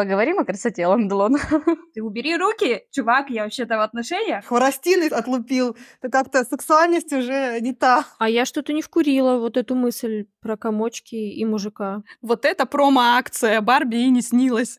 Поговорим о красоте, Ланделон. Ты убери руки, чувак, я вообще-то в отношениях. Хворостины отлупил. Это как-то сексуальность уже не та. А я что-то не вкурила вот эту мысль про комочки и мужика. Вот это промо-акция Барби и не снилась.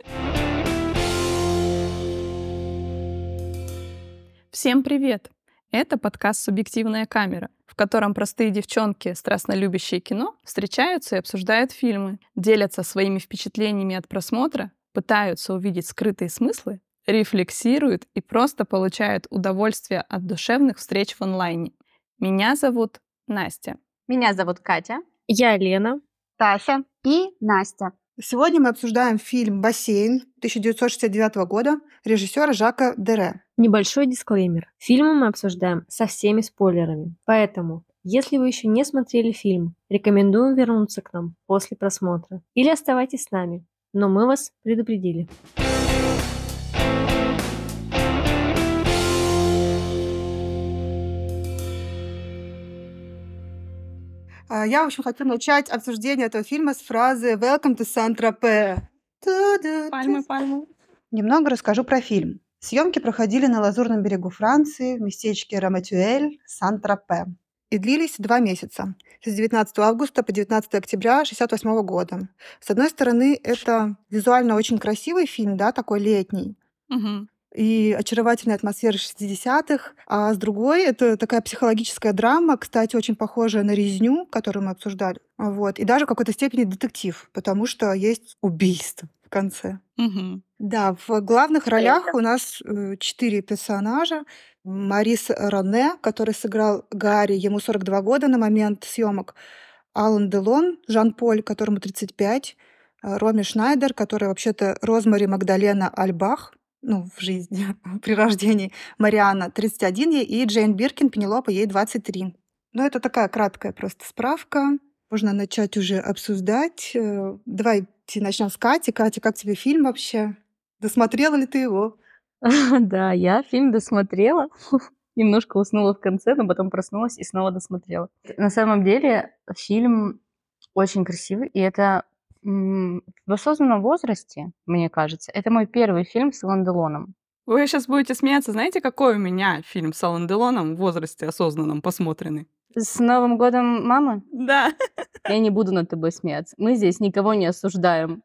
Всем привет! Это подкаст «Субъективная камера», в котором простые девчонки, страстно любящие кино, встречаются и обсуждают фильмы, делятся своими впечатлениями от просмотра пытаются увидеть скрытые смыслы, рефлексируют и просто получают удовольствие от душевных встреч в онлайне. Меня зовут Настя. Меня зовут Катя. Я Лена. Тася и Настя. Сегодня мы обсуждаем фильм «Бассейн» 1969 года режиссера Жака Дере. Небольшой дисклеймер. Фильмы мы обсуждаем со всеми спойлерами. Поэтому, если вы еще не смотрели фильм, рекомендуем вернуться к нам после просмотра. Или оставайтесь с нами но мы вас предупредили. А, я, в общем, хочу начать обсуждение этого фильма с фразы «Welcome to Saint-Tropez». Пальмы, пальмы. Немного расскажу про фильм. Съемки проходили на Лазурном берегу Франции, в местечке Раматюэль, Сан-Тропе и длились два месяца, с 19 августа по 19 октября 1968 года. С одной стороны, это визуально очень красивый фильм, да, такой летний, Угу. и очаровательная атмосфера 60-х, а с другой это такая психологическая драма, кстати, очень похожая на «Резню», которую мы обсуждали, вот, и даже в какой-то степени детектив, потому что есть убийство конце. Угу. Да, в главных ролях у нас э, четыре персонажа. Марис Роне, который сыграл Гарри, ему 42 года на момент съемок. Алан Делон, Жан-Поль, которому 35. э, Роми Шнайдер, который вообще-то Розмари Магдалена Альбах, ну, в жизни, при рождении. Мариана, 31 ей, и Джейн Биркин, Пенелопа, ей 23. Ну, это такая краткая просто справка. Можно начать уже обсуждать. Э, Давайте начнем с Кати. Катя, как тебе фильм вообще? Досмотрела ли ты его? Да, я фильм досмотрела. Немножко уснула в конце, но потом проснулась и снова досмотрела. На самом деле фильм очень красивый, и это в осознанном возрасте, мне кажется, это мой первый фильм с Ланделоном. Вы сейчас будете смеяться. Знаете, какой у меня фильм с Алан Делоном в возрасте осознанном посмотренный? С Новым годом, мама? Да. Я не буду над тобой смеяться. Мы здесь никого не осуждаем.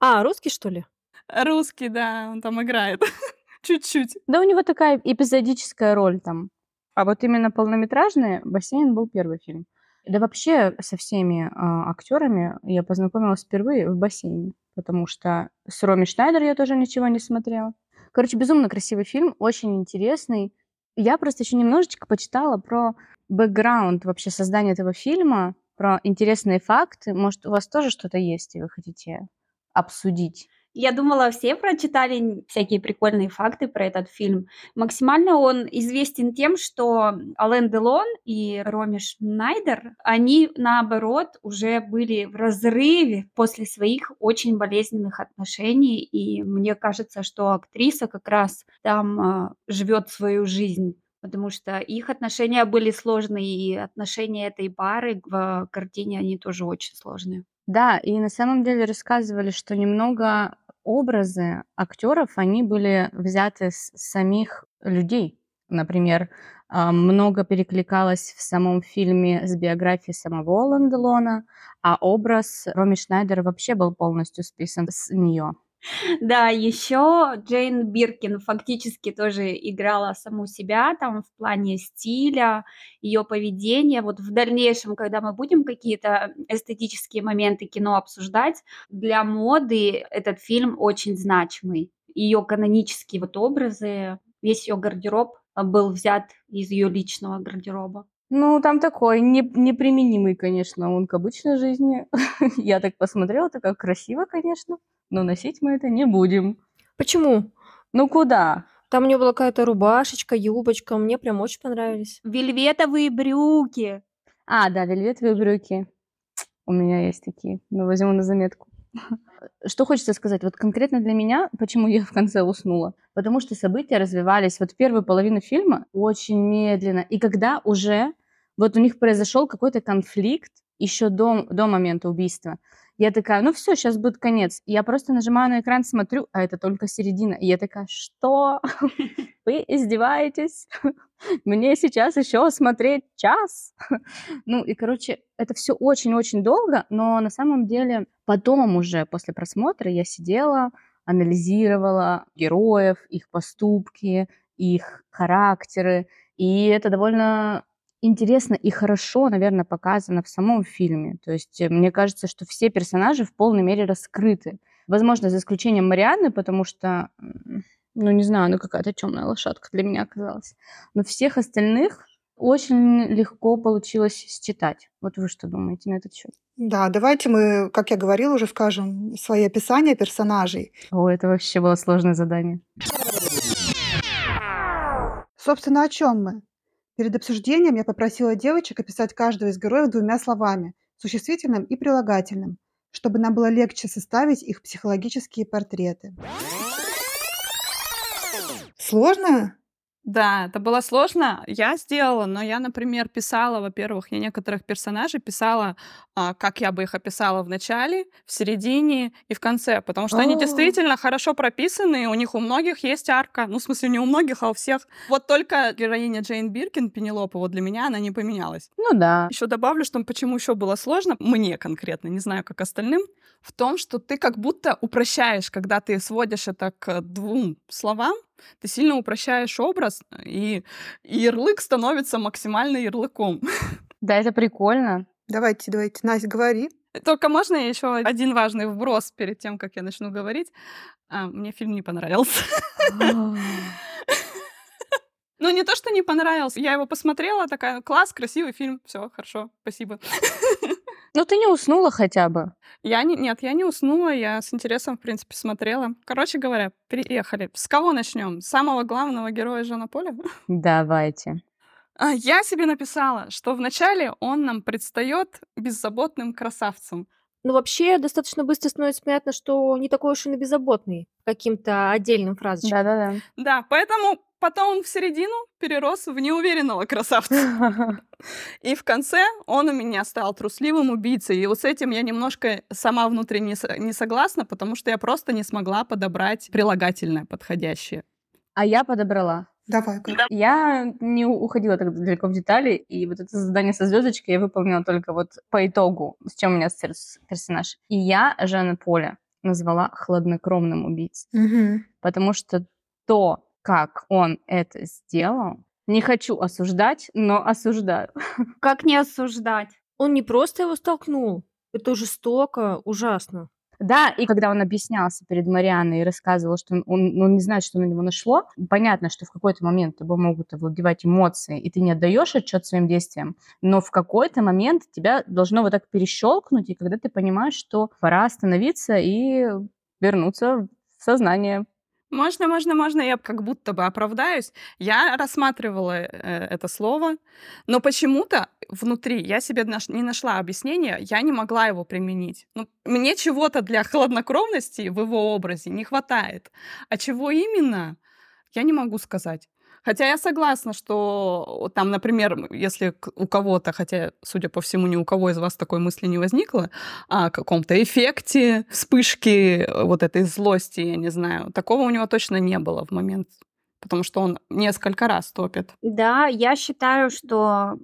А, русский, что ли? Русский, да, он там играет. Чуть-чуть. Да у него такая эпизодическая роль там. А вот именно полнометражный «Бассейн» был первый фильм. Да вообще со всеми а, актерами я познакомилась впервые в «Бассейне», потому что с Роми Шнайдер я тоже ничего не смотрела. Короче, безумно красивый фильм, очень интересный. Я просто еще немножечко почитала про бэкграунд вообще создания этого фильма, про интересные факты. Может, у вас тоже что-то есть, и вы хотите обсудить? Я думала, все прочитали всякие прикольные факты про этот фильм. Максимально он известен тем, что Ален Делон и Роми Шнайдер, они, наоборот, уже были в разрыве после своих очень болезненных отношений. И мне кажется, что актриса как раз там а, живет свою жизнь потому что их отношения были сложные, и отношения этой пары в картине, они тоже очень сложные. Да, и на самом деле рассказывали, что немного образы актеров, они были взяты с самих людей. Например, а, много перекликалось в самом фильме с биографией самого Ланделона, а образ Роми Шнайдера вообще был полностью списан с нее. Да, еще Джейн Биркин фактически тоже играла саму себя там в плане стиля, ее поведения. Вот в дальнейшем, когда мы будем какие-то эстетические моменты кино обсуждать, для моды этот фильм очень значимый. Ее канонические вот образы, весь ее гардероб был взят из ее личного гардероба. Ну, там такой не, неприменимый, конечно, он к обычной жизни. Я так посмотрела, такая красиво, конечно, но носить мы это не будем. Почему? Ну куда? Там у нее была какая-то рубашечка, юбочка. Мне прям очень понравились. Вельветовые брюки. А, да, вельветовые брюки. У меня есть такие, но возьму на заметку. Что хочется сказать, вот конкретно для меня, почему я в конце уснула? Потому что события развивались вот первую половину фильма очень медленно. И когда уже вот у них произошел какой-то конфликт еще до, до момента убийства, Я такая, ну все, сейчас будет конец. Я просто нажимаю на экран, смотрю, а это только середина. И я такая, что? Вы издеваетесь? Мне сейчас еще смотреть час? Ну и, короче, это все очень-очень долго, но на самом деле потом уже после просмотра я сидела, анализировала героев, их поступки, их характеры, и это довольно интересно и хорошо, наверное, показано в самом фильме. То есть э, мне кажется, что все персонажи в полной мере раскрыты. Возможно, за исключением Марианны, потому что, ну, не знаю, ну, какая-то темная лошадка для меня оказалась. Но всех остальных очень легко получилось считать. Вот вы что думаете на этот счет? Да, давайте мы, как я говорила, уже скажем свои описания персонажей. О, это вообще было сложное задание. Собственно, о чем мы? Перед обсуждением я попросила девочек описать каждого из героев двумя словами – существительным и прилагательным, чтобы нам было легче составить их психологические портреты. Сложно? Да, это было сложно. Я сделала, но я, например, писала, во-первых, я некоторых персонажей писала, а, как я бы их описала в начале, в середине и в конце, потому что они А. действительно хорошо прописаны, у них у многих есть арка, ну, в смысле, не у многих, а у всех. Вот только героиня Джейн Биркин, Пенелопа, вот для меня она не поменялась. Ну да. Еще добавлю, что почему еще было сложно, мне конкретно, не знаю, как остальным, в том, что ты как будто упрощаешь, когда ты сводишь это к двум словам, ты сильно упрощаешь образ, и, и ярлык становится максимально ярлыком. Да, это прикольно. Давайте, давайте, Настя, говори. Только можно еще один важный вброс перед тем, как я начну говорить? А, мне фильм не понравился. Ну, не то, что не понравился. Я его посмотрела, такая, класс, красивый фильм, все, хорошо, спасибо. Ну ты не уснула хотя бы. Я не, нет, я не уснула, я с интересом, в принципе, смотрела. Короче говоря, переехали. С кого начнем? С самого главного героя Жана Поля? Давайте. А, Я себе написала, что вначале он нам предстает беззаботным красавцем. Ну, вообще, достаточно быстро становится понятно, что не такой уж и на беззаботный каким-то отдельным фразочкам. Да-да-да. Да, поэтому потом он в середину перерос в неуверенного красавца. И в конце он у меня стал трусливым убийцей. И вот с этим я немножко сама внутренне не согласна, потому что я просто не смогла подобрать прилагательное подходящее. А я подобрала. Давай. Я не уходила так далеко в детали, и вот это задание со звездочкой я выполнила только вот по итогу, с чем у меня персонаж. И я Жана Поля назвала хладнокровным убийцей, Мгм. потому что то, как он это сделал, не хочу осуждать, но осуждаю. Как не осуждать? Он не просто его столкнул. Это жестоко, ужасно. Да, и когда он объяснялся перед Марианной и рассказывал, что он, он, ну, не знает, что на него нашло, понятно, что в какой-то момент тобой могут овладевать эмоции, и ты не отдаешь отчет своим действиям, но в какой-то момент тебя должно вот так перещелкнуть, и когда ты понимаешь, что пора остановиться и вернуться в сознание. Можно, можно, можно, я как будто бы оправдаюсь. Я рассматривала э, это слово, но почему-то внутри я себе наш- не нашла объяснения, я не могла его применить. Ну, мне чего-то для хладнокровности в его образе не хватает. А чего именно, я не могу сказать. Хотя я согласна, что там, например, если у кого-то, хотя, судя по всему, ни у кого из вас такой мысли не возникло, о каком-то эффекте, вспышки э, вот этой злости, я не знаю, такого у него точно не было в момент, потому что он несколько раз топит. Да, я считаю, что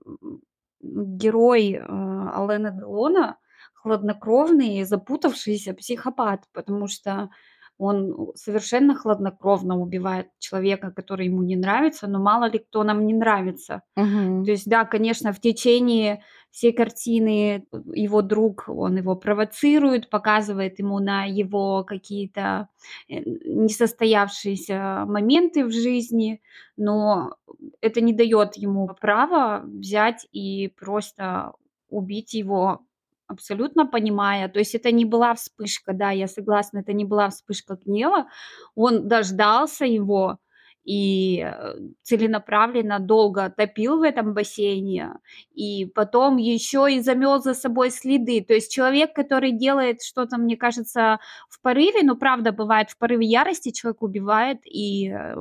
герой э, Алена Делона хладнокровный, запутавшийся психопат, потому что он совершенно хладнокровно убивает человека, который ему не нравится, но мало ли кто нам не нравится. Мгм. То есть, да, конечно, в течение всей картины его друг, он его провоцирует, показывает ему на его какие-то э, несостоявшиеся моменты в жизни, но это не дает ему права взять и просто убить его абсолютно понимая. То есть это не была вспышка, да, я согласна, это не была вспышка гнева. Он дождался его и э, целенаправленно долго топил в этом бассейне, и потом еще и замел за собой следы. То есть человек, который делает что-то, мне кажется, в порыве, ну, правда, бывает, в порыве ярости человек убивает и э,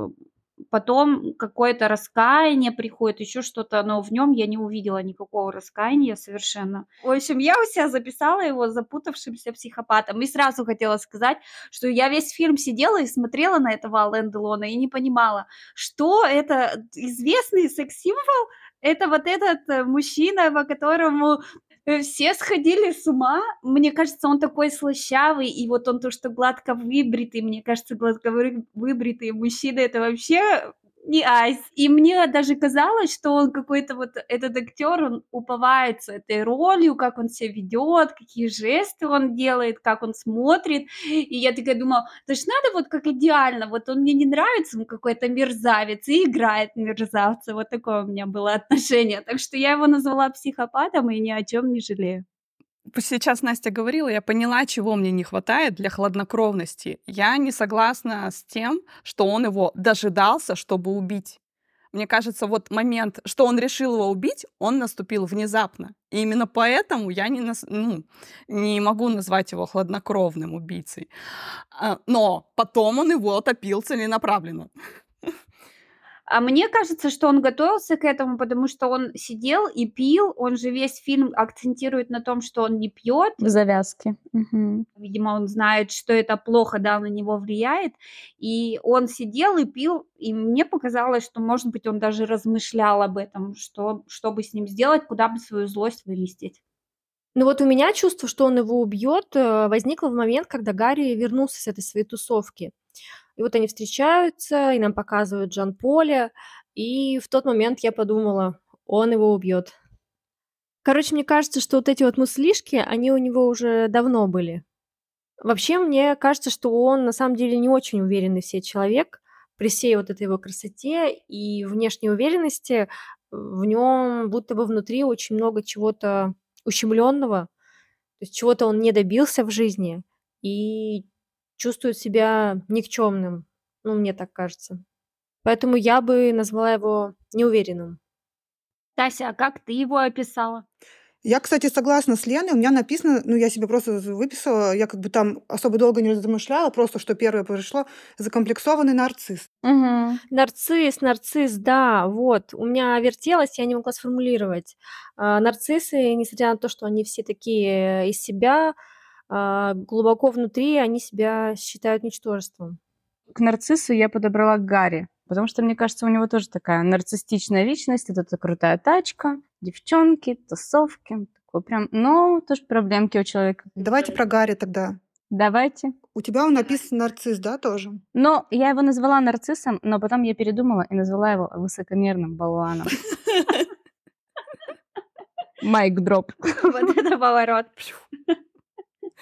потом какое-то раскаяние приходит, еще что-то, но в нем я не увидела никакого раскаяния совершенно. В общем, я у себя записала его запутавшимся психопатом и сразу хотела сказать, что я весь фильм сидела и смотрела на этого Ален Делона и не понимала, что это известный секс-символ, это вот этот э, мужчина, по которому все сходили с ума. Мне кажется, он такой слащавый, и вот он то, что гладко выбритый, мне кажется, гладко выбритый мужчина, это вообще не айс. И мне даже казалось, что он какой-то вот этот актер, он уповается этой ролью, как он себя ведет, какие жесты он делает, как он смотрит. И я такая думала, то есть надо вот как идеально, вот он мне не нравится, он какой-то мерзавец и играет мерзавца. Вот такое у меня было отношение. Так что я его назвала психопатом и ни о чем не жалею. Сейчас Настя говорила, я поняла, чего мне не хватает для хладнокровности. Я не согласна с тем, что он его дожидался, чтобы убить. Мне кажется, вот момент, что он решил его убить, он наступил внезапно. И именно поэтому я не, нас, ну, не могу назвать его хладнокровным убийцей. А, но потом он его топил целенаправленно. А мне кажется, что он готовился к этому, потому что он сидел и пил. Он же весь фильм акцентирует на том, что он не пьет. В завязке. Угу. Видимо, он знает, что это плохо, да, на него влияет. И он сидел и пил. И мне показалось, что, может быть, он даже размышлял об этом, что, что бы с ним сделать, куда бы свою злость выместить. Ну вот у меня чувство, что он его убьет, э, возникло в момент, когда Гарри вернулся с этой своей тусовки. И вот они встречаются, и нам показывают Жан-Поля, и в тот момент я подумала, он его убьет. Короче, мне кажется, что вот эти вот мыслишки, они у него уже давно были. Вообще, мне кажется, что он на самом деле не очень уверенный в себе человек. При всей вот этой его красоте и внешней уверенности в нем будто бы внутри очень много чего-то ущемленного, то есть чего-то он не добился в жизни, и чувствует себя никчемным. Ну, мне так кажется. Поэтому я бы назвала его неуверенным. Тася, а как ты его описала? Я, кстати, согласна с Леной. У меня написано, ну, я себе просто выписала, я как бы там особо долго не размышляла, просто что первое пришло, закомплексованный нарцисс. Угу. Нарцисс, нарцисс, да, вот. У меня вертелось, я не могла сформулировать. А, нарциссы, несмотря на то, что они все такие из себя, а, глубоко внутри они себя считают ничтожеством. К нарциссу я подобрала Гарри, потому что, мне кажется, у него тоже такая нарциссичная личность. Это эта крутая тачка, девчонки, тусовки. Такой прям, ну, тоже проблемки у человека. Давайте про Гарри тогда. Давайте. У тебя он написан нарцисс, да, тоже? Но я его назвала нарциссом, но потом я передумала и назвала его высокомерным болваном. Mic drop. Вот это поворот.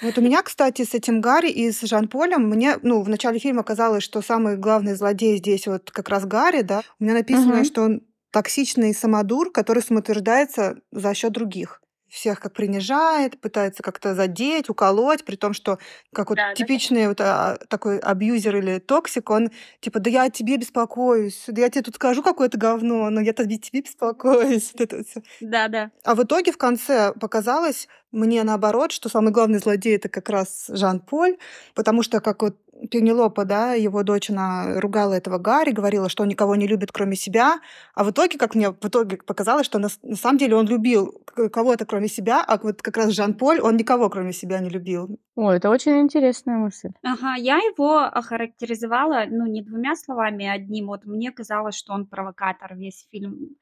Вот у меня, кстати, с этим Гарри и с Жан-Полем, мне, ну, в начале фильма казалось, что самый главный злодей здесь вот как раз Гарри, да. У меня написано, Мгм. что он токсичный самодур, который самоутверждается за счет других всех как принижает, пытается как-то задеть, уколоть, при том, что как вот Да, да, да. типичный вот а, такой абьюзер или токсик, он типа, да я о тебе беспокоюсь, да я тебе тут скажу какое-то говно, но я-то тебе беспокоюсь. Да, да. А в итоге в конце показалось мне наоборот, что самый главный злодей это как раз Жан-Поль, потому что как вот Пенелопа, да, его дочь, она ругала этого Гарри, говорила, что он никого не любит, кроме себя. А в итоге, как мне в итоге показалось, что на, на самом деле он любил кого-то, кроме себя, а вот как раз Жан-Поль, он никого, кроме себя, не любил. О, это очень интересная мысль. Ага, я его охарактеризовала, ну, не двумя словами, а одним. Вот мне казалось, что он провокатор весь фильм.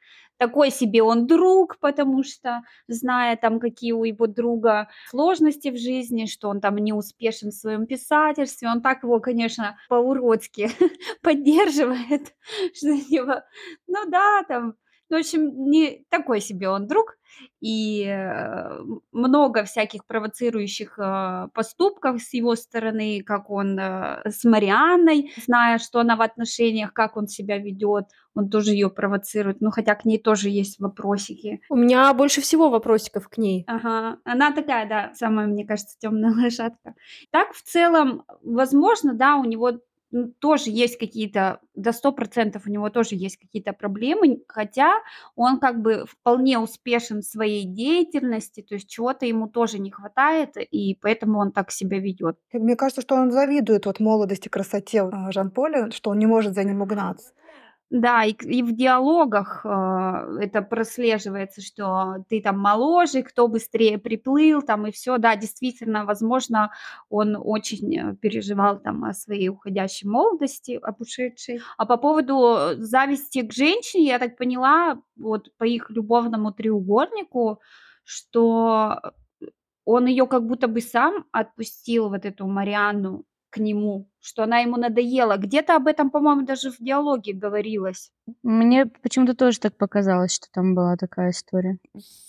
Такой себе он друг, потому что, зная там, какие у его друга сложности в жизни, что он там не успешен в своем писательстве, он так его, конечно, по-уродски поддерживает, что него, ну да, там, ну, в общем, не такой себе он друг, и э, много всяких провоцирующих э, поступков с его стороны, как он э, с Марианной, зная, что она в отношениях, как он себя ведет, он тоже ее провоцирует, ну хотя к ней тоже есть вопросики. У меня больше всего вопросиков к ней. Ага, она такая, да, самая, мне кажется, темная лошадка. Так, в целом, возможно, да, у него тоже есть какие-то, до сто процентов у него тоже есть какие-то проблемы, хотя он как бы вполне успешен в своей деятельности, то есть чего-то ему тоже не хватает, и поэтому он так себя ведет. Мне кажется, что он завидует вот молодости, красоте а, Жан-Поля, что он не может за ним угнаться. Да, и, и в диалогах а, это прослеживается, что ты там моложе, кто быстрее приплыл, там и все. Да, действительно, возможно, он очень э, переживал там о своей уходящей молодости, об ушедшей. А по поводу э, зависти к женщине, я так поняла, вот по их любовному треугольнику, что он ее как будто бы сам отпустил, вот эту Марианну, к нему, что она ему надоела. Где-то об этом, по-моему, даже в диалоге говорилось. Мне почему-то тоже так показалось, что там была такая история.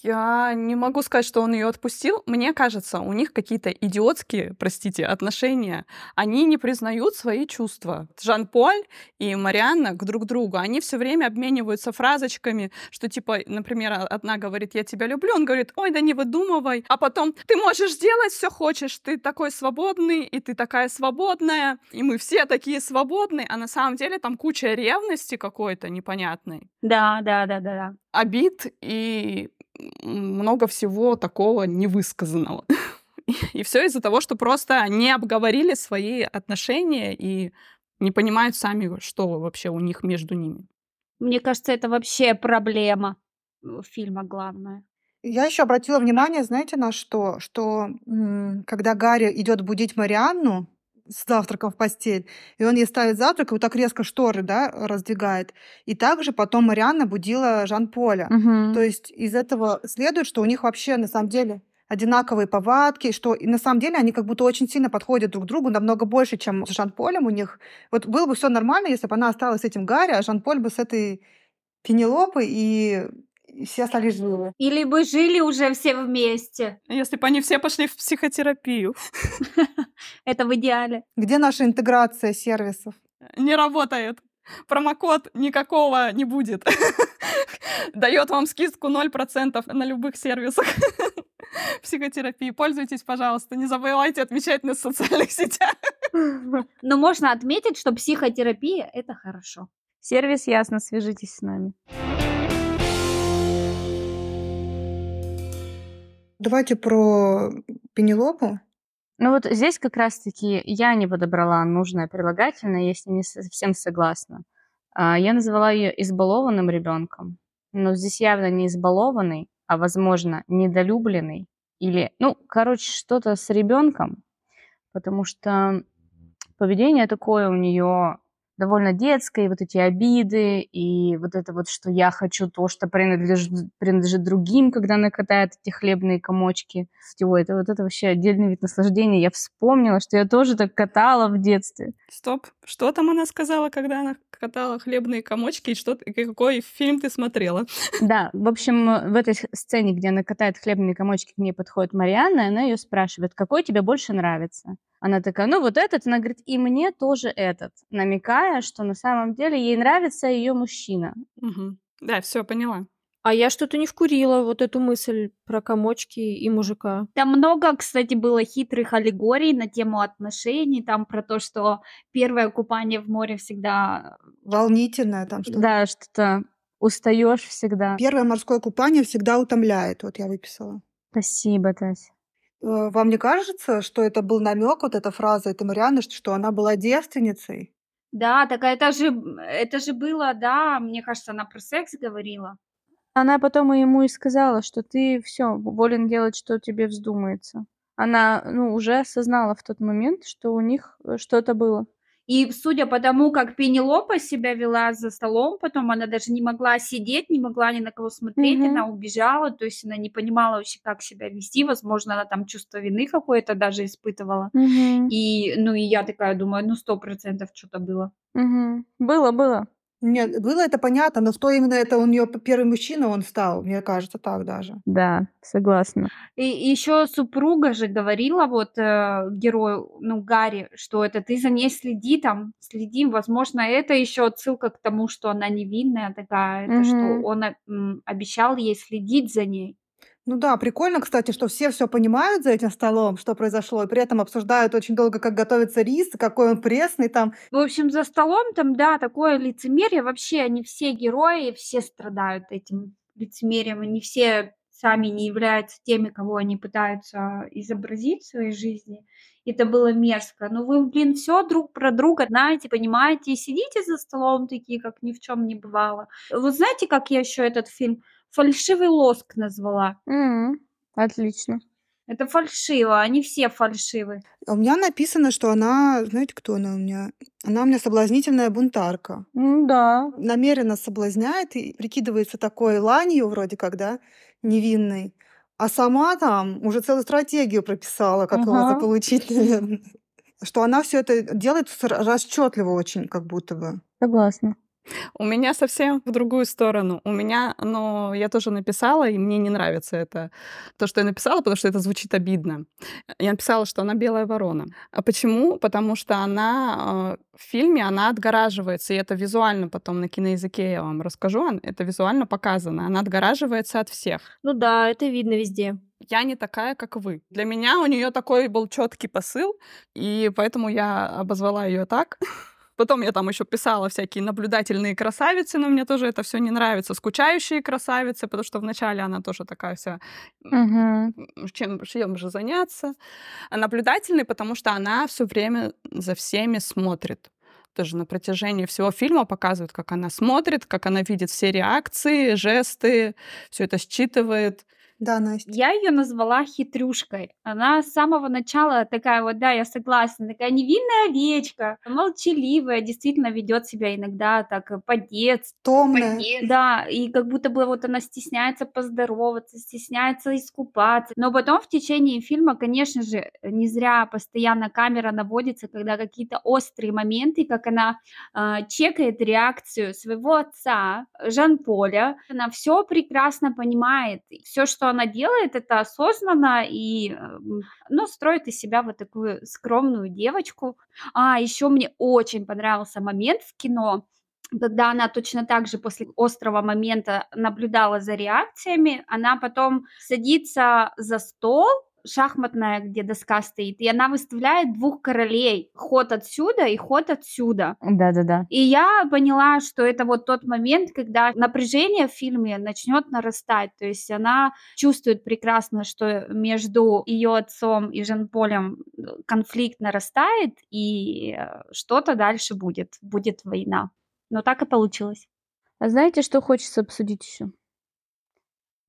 Я не могу сказать, что он ее отпустил. Мне кажется, у них какие-то идиотские, простите, отношения. Они не признают свои чувства. Жан-Поль и Марианна к друг другу, они все время обмениваются фразочками, что типа, например, а- одна говорит, я тебя люблю, он говорит, ой, да не выдумывай, а потом ты можешь делать все хочешь, ты такой свободный, и ты такая свободная, и мы все такие свободные, а на самом деле там куча ревности какой-то непонятной Да, да, да, да, да. обид и много всего такого невысказанного. И все из-за того, что просто не обговорили свои отношения и не понимают сами, что вообще у них между ними. Мне кажется, это вообще проблема э, фильма главная. Я еще обратила внимание, знаете, на что? Что м, когда Гарри идет будить Марианну с завтраком в постель, и он ей ставит завтрак, и вот так резко шторы, да, раздвигает. И также потом Марианна будила Жан-Поля. То есть из этого следует, что у них вообще на самом деле одинаковые повадки, что и на самом деле они как будто очень сильно подходят друг к другу, намного больше, чем с Жан-Полем у них. Вот было бы все нормально, если бы она осталась с этим Гарри, а Жан-Поль бы с этой Пенелопой, и, и все остались живы. Или бы жили уже все вместе. Если бы они все пошли в психотерапию. Это в идеале. Где наша интеграция сервисов? Не работает. Промокод никакого не будет. Дает вам скидку 0% на любых сервисах психотерапии. Пользуйтесь, пожалуйста. Не забывайте отмечать нас в социальных сетях. Но можно отметить, что психотерапия — это хорошо. Сервис ясно, свяжитесь с нами. Давайте про Пенелопу. Ну вот здесь как раз-таки я не подобрала нужное прилагательное, я с ним не совсем согласна. А, Я назвала ее избалованным ребенком, но здесь явно не избалованный, а, возможно, недолюбленный или, ну, короче, что-то с ребенком, потому что поведение такое у нее довольно детское, вот эти обиды, и вот это вот, что я хочу то, что принадлежит, принадлежит другим, когда она катает эти хлебные комочки. Ой, это вот это вообще отдельный вид наслаждения. Я вспомнила, что я тоже так катала в детстве. Стоп. Что там она сказала, когда она катала хлебные комочки? И что, какой фильм ты смотрела? Да, в общем, э, в этой сцене, где она катает хлебные комочки, к ней подходит Марианна, и она ее спрашивает, какой тебе больше нравится? Она такая, ну вот этот, она говорит, и мне тоже этот, намекая, что на самом деле ей нравится ее мужчина. Мгм. Да, все, поняла. А я что-то не вкурила вот эту мысль про комочки и мужика. Там много, кстати, было хитрых аллегорий на тему отношений, там про то, что первое купание в море всегда... Волнительное там что-то. Да, что-то устаешь всегда. Первое морское купание всегда утомляет. Вот я выписала. Спасибо, Тася. Э, Вам не кажется, что это был намек, вот эта фраза этой Марианны, что- что она была девственницей? Да, так это же, это же было, да, мне кажется, она про секс говорила. Она потом ему и сказала, что ты все волен делать, что тебе вздумается. Она, ну, уже осознала в тот момент, что у них э, что-то было. И судя по тому, как Пенелопа себя вела за столом, потом она даже не могла сидеть, не могла ни на кого смотреть, Мгм. она убежала, то есть она не понимала вообще, как себя вести, возможно, она там чувство вины какое-то даже испытывала. Мгм. И, ну, и я такая думаю, ну, сто процентов что-то было. Мгм. Было, было. Нет, было это понятно, но что именно это у нее первый мужчина он стал, мне кажется, так даже. Да, согласна. И еще супруга же говорила вот э, герою, ну, Гарри, что это ты за ней следи там, следи. Возможно, это еще отсылка к тому, что она невинная такая, это что он э, обещал ей следить за ней. Ну да, прикольно, кстати, что все все понимают за этим столом, что произошло, и при этом обсуждают очень долго, как готовится рис, и какой он пресный там. В общем, за столом там, да, такое лицемерие. Вообще, они все герои, все страдают этим лицемерием. Они все сами не являются теми, кого они пытаются изобразить в своей жизни. Это было мерзко. Ну вы, блин, все друг про друга знаете, понимаете, и сидите за столом такие, как ни в чем не бывало. Вот знаете, как я еще этот фильм «Фальшивый лоск» назвала? М, Отлично. Это фальшиво, они все фальшивы. А У меня написано, что она, знаете, кто она у меня? Она у меня соблазнительная бунтарка. М, Да. Намеренно соблазняет и прикидывается такой ланью вроде как, да, невинной. А сама там уже целую стратегию прописала, как его Ага. заполучить, наверное. Что она все это делает расчетливо очень, как будто бы. Согласна. У меня совсем в другую сторону. У меня, но я тоже написала, и мне не нравится это, то, что я написала, потому что это звучит обидно. Я написала, что она белая ворона. А почему? Потому что она э, в фильме, она отгораживается, и это визуально потом на киноязыке я вам расскажу, это визуально показано. Она отгораживается от всех. Ну да, это видно везде. Я не такая, как вы. Для меня у нее такой был четкий посыл, и поэтому я обозвала ее так. Потом я там еще писала всякие наблюдательные красавицы, но мне тоже это все не нравится. Скучающие красавицы, потому что вначале она тоже такая вся, Мгм. чем, чем же заняться. А наблюдательный, потому что она все время за всеми смотрит. Тоже на протяжении всего фильма показывает, как она смотрит, как она видит все реакции, жесты, все это считывает. Да, Настя. Я ее назвала хитрюшкой. Она с самого начала такая вот, да, я согласна, такая невинная овечка, молчаливая, действительно ведет себя иногда так э, по-детски. Томная. Да, и как будто бы вот она стесняется поздороваться, стесняется искупаться. Но потом в течение фильма, конечно же, не зря постоянно камера наводится, когда какие-то острые моменты, как она а, чекает реакцию своего отца, Жан-Поля. Она все прекрасно понимает. Все, что она делает, это осознанно и эм, ну, строит из себя вот такую скромную девочку. А, еще мне очень понравился момент в кино, когда она точно так же после острого момента наблюдала за реакциями, она потом садится за стол, шахматная, где доска стоит, и она выставляет двух королей. Ход отсюда и ход отсюда. Да-да-да. И я поняла, что это вот тот момент, когда напряжение в фильме начнет нарастать. То есть она чувствует прекрасно, что между ее отцом и Жан-Полем э, конфликт нарастает, и э, что-то дальше будет. Будет война. Но так и получилось. А знаете, что хочется обсудить еще?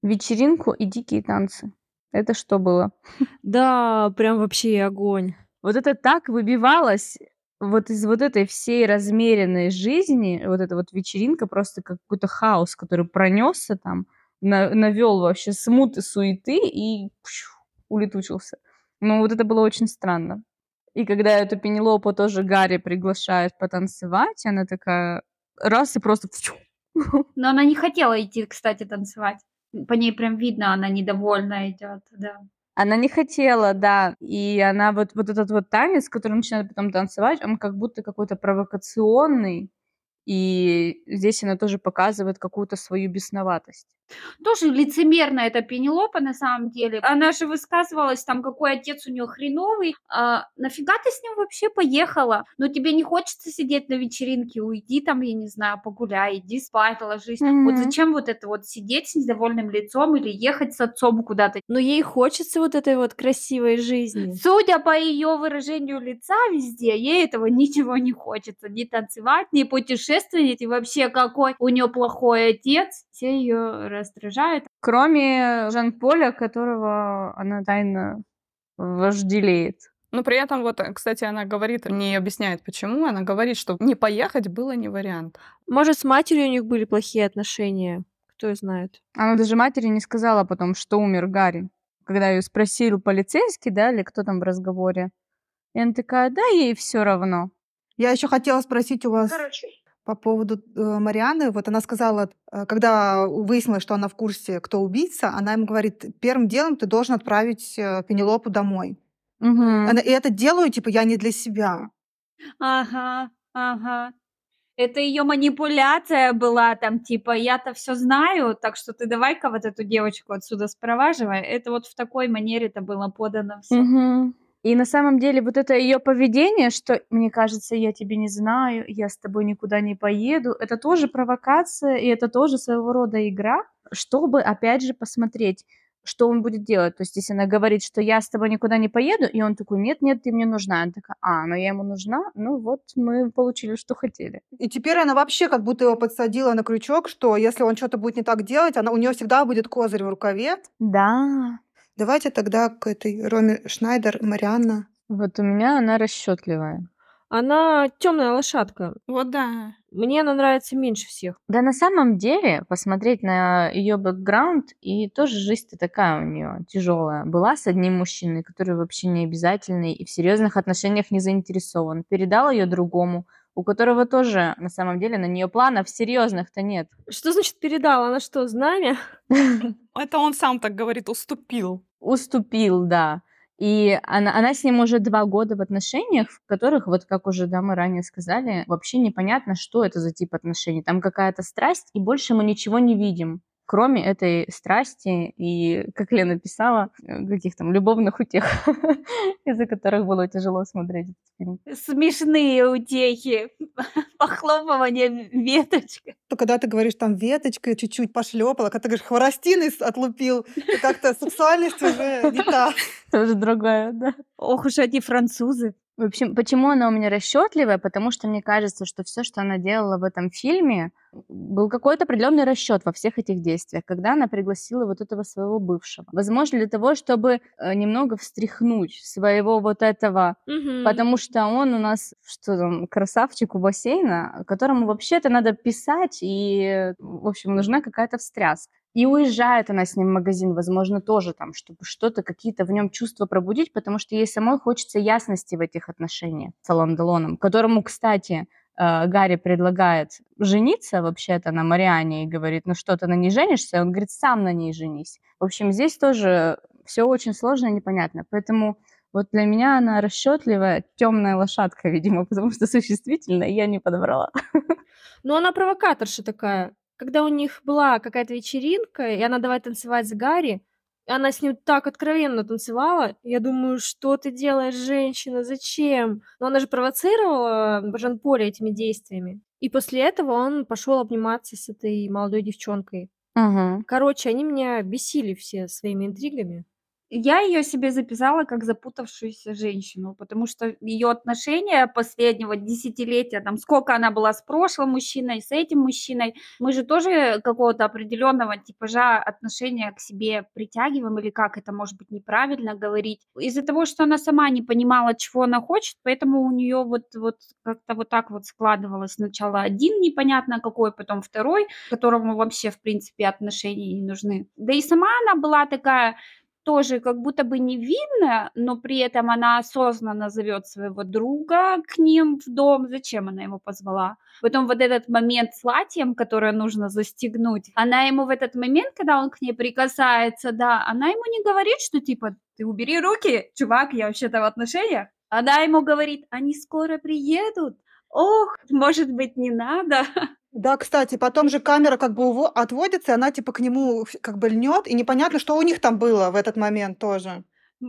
Вечеринку и дикие танцы. Это что было? Да, прям вообще огонь. Вот это так выбивалось вот из вот этой всей размеренной жизни, вот эта вот вечеринка, просто как какой-то хаос, который пронесся там, навел вообще смуты, суеты и пшу, улетучился. Ну, вот это было очень странно. И когда эту Пенелопу тоже Гарри приглашает потанцевать, она такая раз и просто... Но она не хотела идти, кстати, танцевать. По ней прям видно, она недовольна идет, да. Она не хотела, да. И она вот, вот этот вот танец, который начинает потом танцевать, он как будто какой-то провокационный. И здесь она тоже показывает какую-то свою бесноватость. Тоже лицемерно эта Пенелопа на самом деле. Она же высказывалась там, какой отец у нее хреновый. А, нафига ты с ним вообще поехала? Ну тебе не хочется сидеть на вечеринке, уйди там, я не знаю, погуляй, иди спать, ложись. Мгм. Вот зачем вот это вот сидеть с недовольным лицом или ехать с отцом куда-то? Но ей хочется вот этой вот красивой жизни. Судя по ее выражению лица везде, ей этого ничего не хочется. Ни танцевать, ни путешествовать, и вообще какой у нее плохой отец. Все ее раздражают. Кроме Жан-Поля, которого она тайно вожделеет. Но при этом, вот, кстати, она говорит, не объясняет, почему. Она говорит, что не поехать было не вариант. Может, с матерью у них были плохие отношения? Кто знает. Она даже матери не сказала потом, что умер Гарри. Когда ее спросил полицейский, да, или кто там в разговоре. И она такая, да, ей все равно. Я еще хотела спросить у вас по поводу э, Марианы. Вот она сказала, э, когда выяснилось, что она в курсе, кто убийца, она им говорит, первым делом ты должен отправить э, Пенелопу домой. Мгм. Она, и это делаю, типа, я не для себя. Ага, ага. Это ее манипуляция была там, типа, я-то все знаю, так что ты давай-ка вот эту девочку отсюда спроваживай. Это вот в такой манере это было подано все. Мгм. И на самом деле вот это ее поведение, что мне кажется, я тебя не знаю, я с тобой никуда не поеду, это тоже провокация, и это тоже своего рода игра. чтобы, опять же, посмотреть, что он будет делать. То есть, если она говорит, что я с тобой никуда не поеду, и он такой, нет, нет, ты мне нужна. Она такая, а, ну я ему нужна, ну вот мы получили, что хотели. И теперь она вообще как будто его подсадила на крючок, что если он что-то будет не так делать, она, у нее всегда будет козырь в рукаве. Да. Давайте тогда к этой Роме Шнайдер, Марианна. Вот у меня она расчетливая. Она темная лошадка. Вот да. Мне она нравится меньше всех. Да на самом деле, посмотреть на ее бэкграунд, и тоже жизнь-то такая у нее тяжелая. Была с одним мужчиной, который вообще не обязательный и в серьезных отношениях не заинтересован. Передал ее другому, у которого тоже на самом деле на нее планов серьезных-то нет. Что значит передала? Она что, знамя? Это он сам так говорит, уступил. Уступил, да. И она, она с ним уже два года в отношениях, в которых, вот как уже да, мы ранее сказали, вообще непонятно, что это за тип отношений. Там какая-то страсть, и больше мы ничего не видим кроме этой страсти и, как Лена писала, каких там любовных утех, из-за которых было тяжело смотреть этот фильм. Смешные утехи, похлопывание веточкой. То когда ты говоришь там веточкой чуть-чуть пошлепала, когда ты говоришь хворостиной отлупил, то как-то сексуальность уже не та. Тоже другая, да. Ох уж эти французы. В общем, почему она у меня расчетливая? Потому что мне кажется, что все, что она делала в этом фильме, был какой-то определенный расчет во всех этих действиях, когда она пригласила вот этого своего бывшего. Возможно, для того, чтобы э, немного встряхнуть своего вот этого, Мгм. потому что он у нас, что там, красавчик у бассейна, которому вообще-то надо писать, и, в общем, нужна какая-то встряска. И уезжает она с ним в магазин, возможно, тоже там, чтобы что-то, какие-то в нем чувства пробудить, потому что ей самой хочется ясности в этих отношениях с Алан Делоном, которому, кстати, э, Гарри предлагает жениться вообще-то на Мариане и говорит, ну что, ты на ней женишься? Он говорит, сам на ней женись. В общем, здесь тоже все очень сложно и непонятно. Поэтому вот для меня она расчетливая, темная лошадка, видимо, потому что существительное я не подобрала. Ну, она провокаторша такая. Когда у них была какая-то вечеринка, и она давай танцевать с Гарри, и она с ним так откровенно танцевала, я думаю, что ты делаешь, женщина, зачем? Но она же провоцировала Жан-Поля этими действиями. И после этого он пошел обниматься с этой молодой девчонкой. Мгм. Короче, они меня бесили все своими интригами. Я ее себе записала как запутавшуюся женщину, потому что ее отношения последнего десятилетия, там сколько она была с прошлым мужчиной, с этим мужчиной, мы же тоже какого-то определенного типажа отношения к себе притягиваем, или как это может быть неправильно говорить. Из-за того, что она сама не понимала, чего она хочет, поэтому у нее вот, вот как-то вот так вот складывалось сначала один непонятно какой, потом второй, которому вообще, в принципе, отношения не нужны. Да и сама она была такая тоже как будто бы невинная, но при этом она осознанно зовет своего друга к ним в дом. Зачем она его позвала? Потом вот этот момент с платьем, которое нужно застегнуть, она ему в этот момент, когда он к ней прикасается, да, она ему не говорит, что типа, ты убери руки, чувак, я вообще-то в отношениях. Она ему говорит, они скоро приедут. Ох, может быть, не надо. Да, кстати, потом же камера как бы уво- отводится, и она типа к нему как бы льнет, и непонятно, что у них там было в этот момент тоже.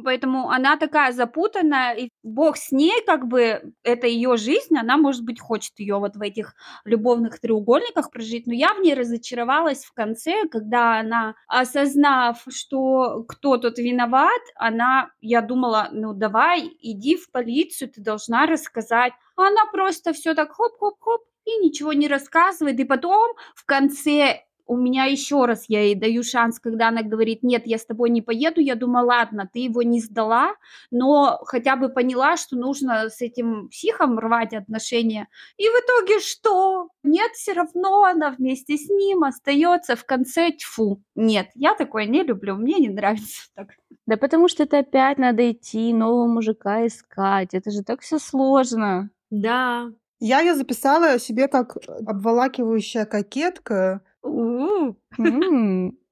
Поэтому она такая запутанная, и бог с ней, как бы, это ее жизнь, она, может быть, хочет ее вот в этих любовных треугольниках прожить, но я в ней разочаровалась в конце, когда она, осознав, что кто тут виноват, она, я думала, ну давай, иди в полицию, ты должна рассказать. А она просто все так хоп-хоп-хоп, и ничего не рассказывает, и потом в конце у меня еще раз я ей даю шанс, когда она говорит, нет, я с тобой не поеду, я думаю, ладно, ты его не сдала, но хотя бы поняла, что нужно с этим психом рвать отношения. И в итоге что? Нет, все равно она вместе с ним остается в конце тьфу. Нет, я такое не люблю, мне не нравится так. Да потому что это опять надо идти, нового мужика искать. Это же так все сложно. Да. Я ее записала себе как обволакивающая кокетка.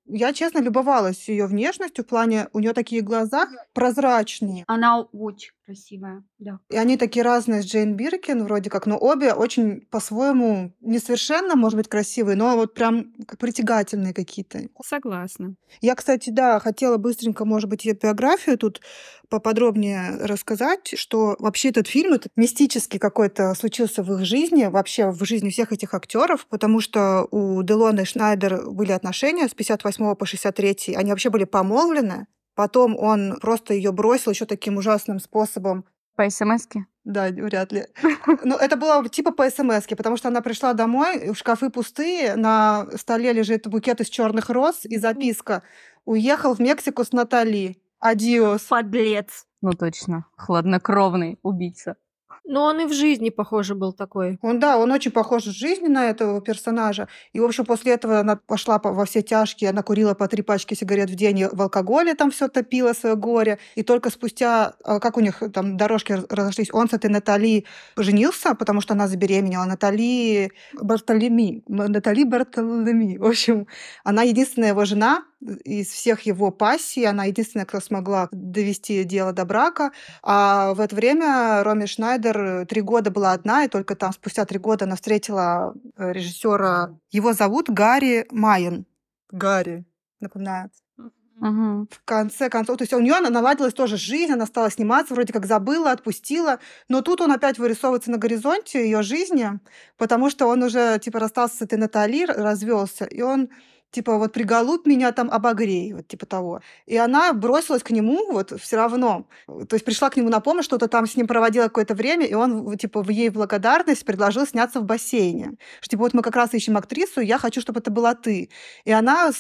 Я, честно, любовалась ее внешностью, в плане у нее такие глаза прозрачные. Она очень красивая, да. И они такие разные с Джейн Биркин вроде как, но обе очень по-своему несовершенно, может быть, красивые, но вот прям как притягательные какие-то. Согласна. Я, кстати, да, хотела быстренько, может быть, ее биографию тут поподробнее рассказать, что вообще этот фильм, этот мистический какой-то случился в их жизни, вообще в жизни всех этих актеров, потому что у Делона и Шнайдер были отношения с 58 по 63, они вообще были помолвлены, Потом он просто ее бросил еще таким ужасным способом. По смс-ке? Да, вряд ли. Ну, это было типа по смс потому что она пришла домой, шкафы пустые, на столе лежит букет из черных роз и записка «Уехал в Мексику с Натали. Адиос». Подлец. Ну точно, хладнокровный убийца. Но он и в жизни, похоже, был такой. Он, да, он очень похож в жизни на этого персонажа. И, в общем, после этого она пошла во все тяжкие, она курила по три пачки сигарет в день, и в алкоголе там все топила свое горе. И только спустя, а, как у них там дорожки разошлись, он с этой Натали женился, потому что она забеременела. Натали Бартолеми. Натали Бартолеми. В общем, она единственная его жена, из всех его пассий, она единственная, кто смогла довести дело до брака. А в это время Роми Шнайдер три года была одна, и только там спустя три года она встретила э, режиссера. Его зовут Гарри Майен. Гарри, напоминаю. Угу. В конце концов, то есть у нее наладилась тоже жизнь, она стала сниматься, вроде как забыла, отпустила, но тут он опять вырисовывается на горизонте ее жизни, потому что он уже типа расстался с этой Натали, развелся, и он типа вот приголубь меня там обогрей, вот типа того. И она бросилась к нему вот все равно. То есть пришла к нему на помощь, что-то там с ним проводила какое-то время, и он типа в ей благодарность предложил сняться в бассейне. Что типа вот мы как раз ищем актрису, я хочу, чтобы это была ты. И она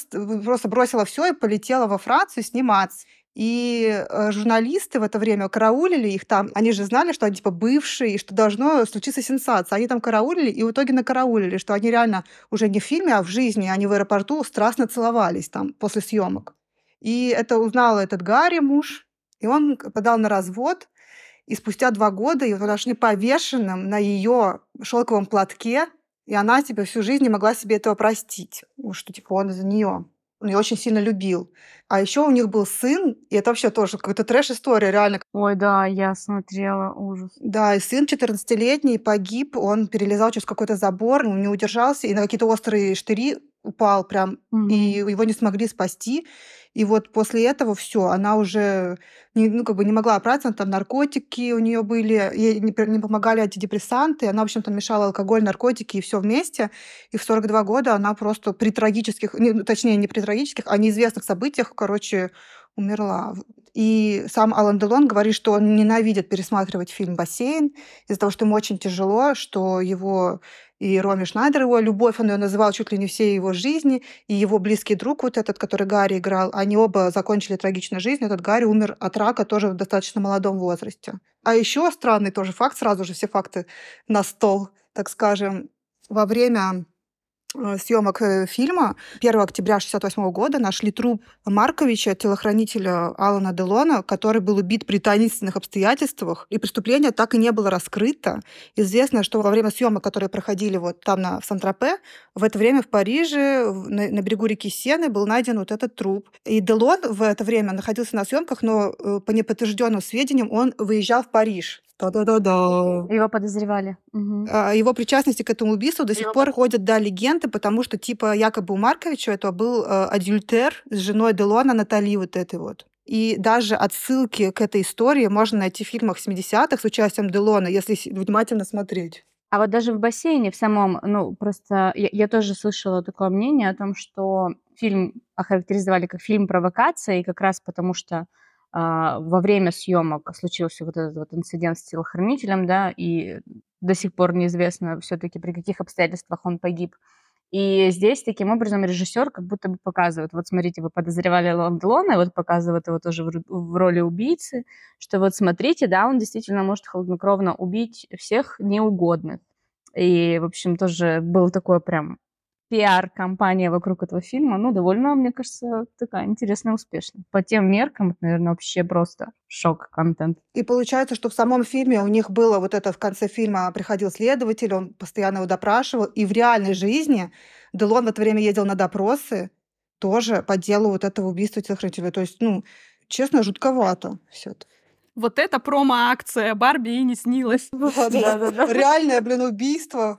просто бросила все и полетела во Францию сниматься. И э, журналисты в это время караулили их там. Они же знали, что они типа бывшие, и что должно случиться сенсация. Они там караулили, и в итоге накараулили, что они реально уже не в фильме, а в жизни, они в аэропорту страстно целовались там после съемок. И это узнал этот Гарри, муж, и он подал на развод. И спустя два года его нашли повешенным на ее шелковом платке, и она типа всю жизнь не могла себе этого простить, что типа он из-за нее он ее очень сильно любил. А еще у них был сын, и это вообще тоже какая-то трэш-история, реально. Ой, да, я смотрела, ужас. Да, и сын 14-летний погиб, он перелезал через какой-то забор, не удержался, и на какие-то острые штыри упал прям, угу. и его не смогли спасти. И вот после этого все, она уже не, ну, как бы не могла оправиться, там наркотики у нее были, ей не, не помогали антидепрессанты, она, в общем-то, мешала алкоголь, наркотики и все вместе. И в 42 года она просто при трагических, не, точнее, не при трагических, а неизвестных событиях, короче, умерла. И сам Алан Делон говорит, что он ненавидит пересматривать фильм «Бассейн» из-за того, что ему очень тяжело, что его и Роми Шнайдер, его любовь, он ее называл чуть ли не всей его жизни, и его близкий друг вот этот, который Гарри играл, они оба закончили трагичную жизнь. Этот Гарри умер от рака тоже в достаточно молодом возрасте. А еще странный тоже факт, сразу же все факты на стол, так скажем, во время съемок э, фильма 1 октября 1968 года нашли труп Марковича, телохранителя Алана Делона, который был убит при таинственных обстоятельствах, и преступление так и не было раскрыто. Известно, что во время съемок, которые проходили вот там на в Сан-Тропе, в это время в Париже, на, на берегу реки Сены, был найден вот этот труп. И Делон в это время находился на съемках, но э, по неподтвержденным сведениям он выезжал в Париж да-да-да-да. Его подозревали. Угу. О его причастности к этому убийству до сих пор ходят, да, легенды, потому что, типа, якобы у Марковича это был э, адюльтер с женой Делона Натали вот этой вот. И даже отсылки к этой истории можно найти в фильмах 70-х с участием Делона, если внимательно смотреть. А вот даже в бассейне в самом, ну, просто я, я тоже слышала такое мнение о том, что фильм охарактеризовали как фильм провокации, как раз потому что а, во время съемок случился вот этот вот инцидент с телохранителем, да, и до сих пор неизвестно все-таки при каких обстоятельствах он погиб. И здесь таким образом режиссер как будто бы показывает, вот смотрите, вы подозревали Ланделона, и вот показывает его тоже в, роли убийцы, что вот смотрите, да, он действительно может хладнокровно убить всех неугодных. И, в общем, тоже был такой прям пиар-компания вокруг этого фильма, ну, довольно, мне кажется, такая интересная, успешная. По тем меркам, это, наверное, вообще просто шок-контент. И получается, что в самом фильме у них было вот это в конце фильма приходил следователь, он постоянно его допрашивал, и в реальной жизни Делон в это время ездил на допросы тоже по делу вот этого убийства телохранителя. То есть, ну, честно, жутковато все это. Вот это промо-акция Барби и не снилась. Реальное, блин, убийство.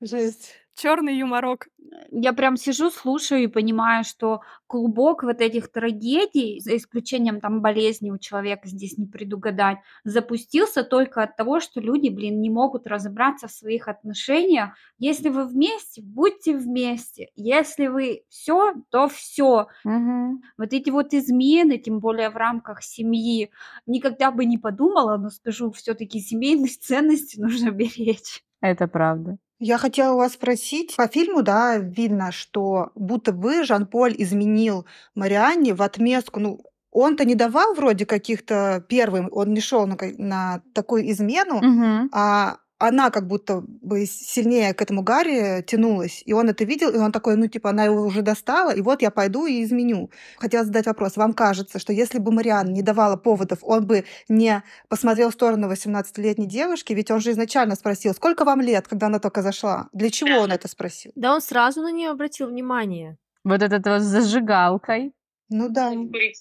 Жесть. Черный юморок. Я прям сижу, слушаю и понимаю, что клубок вот этих трагедий, за исключением там болезни у человека здесь не предугадать, запустился только от того, что люди, блин, не могут разобраться в своих отношениях. Если вы вместе, будьте вместе. Если вы все, то все. Мгм. Вот эти вот измены, тем более в рамках семьи, никогда бы не подумала, но скажу, все-таки семейные ценности нужно беречь. Это правда. Я хотела вас спросить, по фильму, да, видно, что будто бы Жан-Поль изменил Марианне в отместку. Ну, он-то не давал вроде каких-то первым, он не шел на, на такую измену, Мгм. а она как будто бы сильнее к этому Гарри тянулась, и он это видел, и он такой, ну, типа, она его уже достала, и вот я пойду и изменю. Хотела задать вопрос. Вам кажется, что если бы Марианна не давала поводов, он бы не посмотрел в сторону 18-летней девушки, ведь он же изначально спросил, сколько вам лет, когда она только зашла? Для чего он это спросил? Да он сразу на нее обратил внимание. Вот этот вот с зажигалкой. Ну да.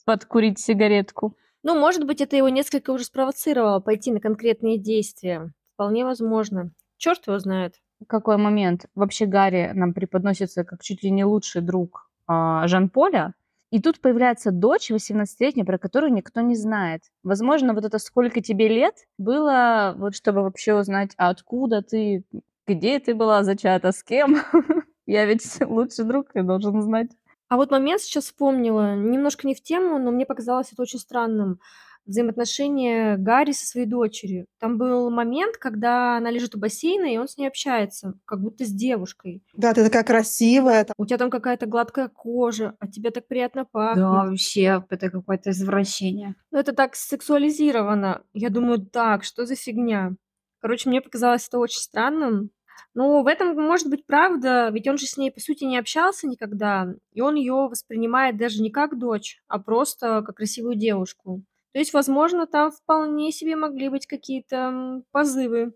Подкурить сигаретку. Ну, может быть, это его несколько уже спровоцировало пойти на конкретные действия. Вполне возможно. Черт его знает. Какой момент? Вообще Гарри нам преподносится как чуть ли не лучший друг а, Жан-Поля. И тут появляется дочь 18-летняя, про которую никто не знает. Возможно, вот это «сколько тебе лет» было, вот чтобы вообще узнать, а откуда ты, где ты была зачата, с кем. Я ведь лучший друг, я должен знать. А вот момент сейчас вспомнила, немножко не в тему, но мне показалось это очень странным. Взаимоотношения Гарри со своей дочерью. Там был момент, когда она лежит у бассейна, и он с ней общается, как будто с девушкой. Да, ты такая красивая. там. У тебя там какая-то гладкая кожа, а тебе так приятно пахнет. Да, вообще, это какое-то извращение. Ну, это так сексуализировано. Я думаю, так, что за фигня? Короче, мне показалось это очень странным. Ну, в этом может быть правда, ведь он же с ней, по сути, не общался никогда, и он ее воспринимает даже не как дочь, а просто как красивую девушку. То есть, возможно, там вполне себе могли быть какие-то позывы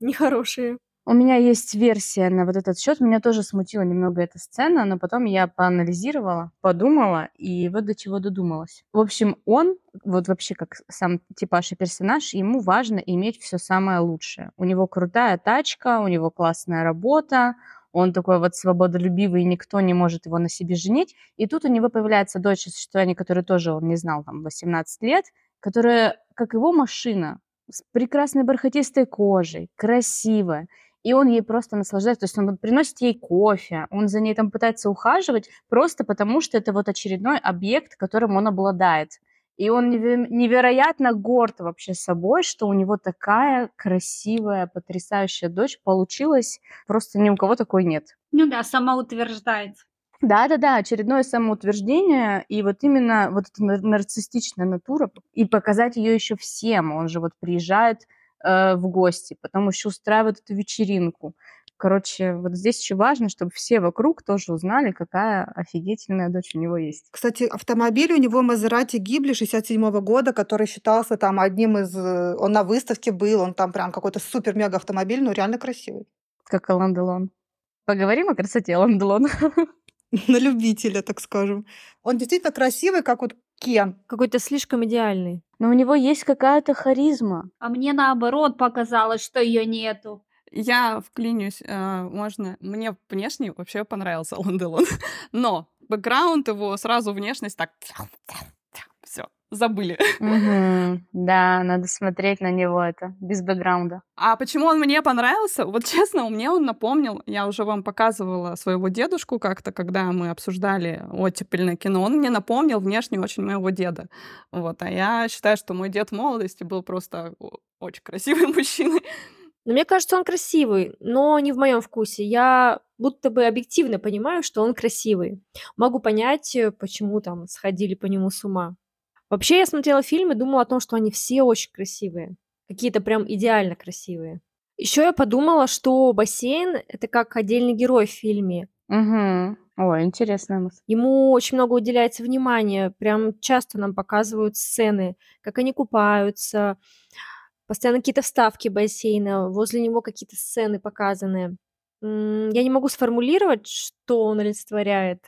нехорошие. У меня есть версия на вот этот счет. Меня тоже смутила немного эта сцена, но потом я поанализировала, подумала и вот до чего додумалась. В общем, он, вот вообще как сам типаж и персонаж, ему важно иметь все самое лучшее. У него крутая тачка, у него классная работа, он такой вот свободолюбивый, и никто не может его на себе женить. И тут у него появляется дочь, о существовании которой тоже он не знал, там, 18 лет, которая, как его машина, с прекрасной бархатистой кожей, красивая. И он ей просто наслаждается, то есть он приносит ей кофе, он за ней там пытается ухаживать, просто потому что это вот очередной объект, которым он обладает. И он неве- невероятно горд вообще собой, что у него такая красивая, потрясающая дочь получилась. Просто ни у кого такой нет. Ну да, самоутверждается. Да-да-да, очередное самоутверждение, и вот именно вот эта нар- нарциссичная натура, и показать ее еще всем. Он же вот приезжает э, в гости, потом еще устраивает эту вечеринку. Короче, вот здесь еще важно, чтобы все вокруг тоже узнали, какая офигительная дочь у него есть. Кстати, автомобиль у него Мазерати Гибли 67 года, который считался там одним из... э, Он на выставке был, он там прям какой-то супер-мега автомобиль, но реально красивый. Как Алан Делон. Поговорим о красоте Алан Делон. На любителя, так скажем. Он действительно красивый, как вот Кен. Какой-то слишком идеальный. Но у него есть какая-то харизма. А мне наоборот показалось, что ее нету. Я вклинюсь, э, можно. Мне внешне вообще понравился Алан Делон. Но бэкграунд его, сразу внешность так... Все, забыли. Да, надо смотреть на него это, без бэкграунда. А почему он мне понравился? Вот честно, мне он напомнил, я уже вам показывала своего дедушку как-то, когда мы обсуждали оттепельное кино, он мне напомнил внешне очень моего деда. Вот, а я считаю, что мой дед в молодости был просто очень красивый мужчина. Но мне кажется, он красивый, но не в моем вкусе. Я будто бы объективно понимаю, что он красивый. Могу понять, э, почему там сходили по нему с ума. Вообще, я смотрела фильм и думала о том, что они все очень красивые. Какие-то прям идеально красивые. Еще я подумала, что бассейн — это как отдельный герой в фильме. Мгм. Ой, интересная мысль. Ему очень много уделяется внимания. Прям часто нам показывают сцены, как они купаются. Постоянно какие-то вставки бассейна, возле него какие-то сцены показаны. М, Я не могу сформулировать, что он олицетворяет.